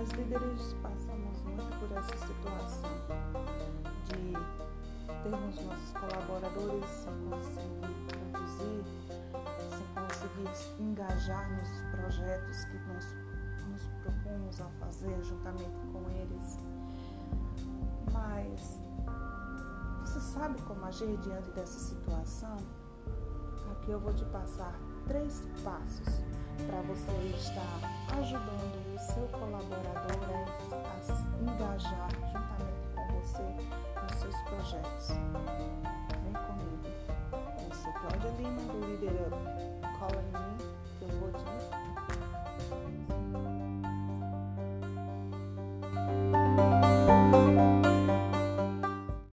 nós líderes passamos muito por essa situação de termos nossos colaboradores sem conseguir produzir, sem conseguir engajar nos projetos que nós nos propomos a fazer juntamente com eles. Mas você sabe como agir diante dessa situação? Aqui eu vou te passar três passos para você estar ajudando o seu colaborador a engajar juntamente com você nos seus projetos. Vem comigo. Eu sou Cláudia Lima, do Up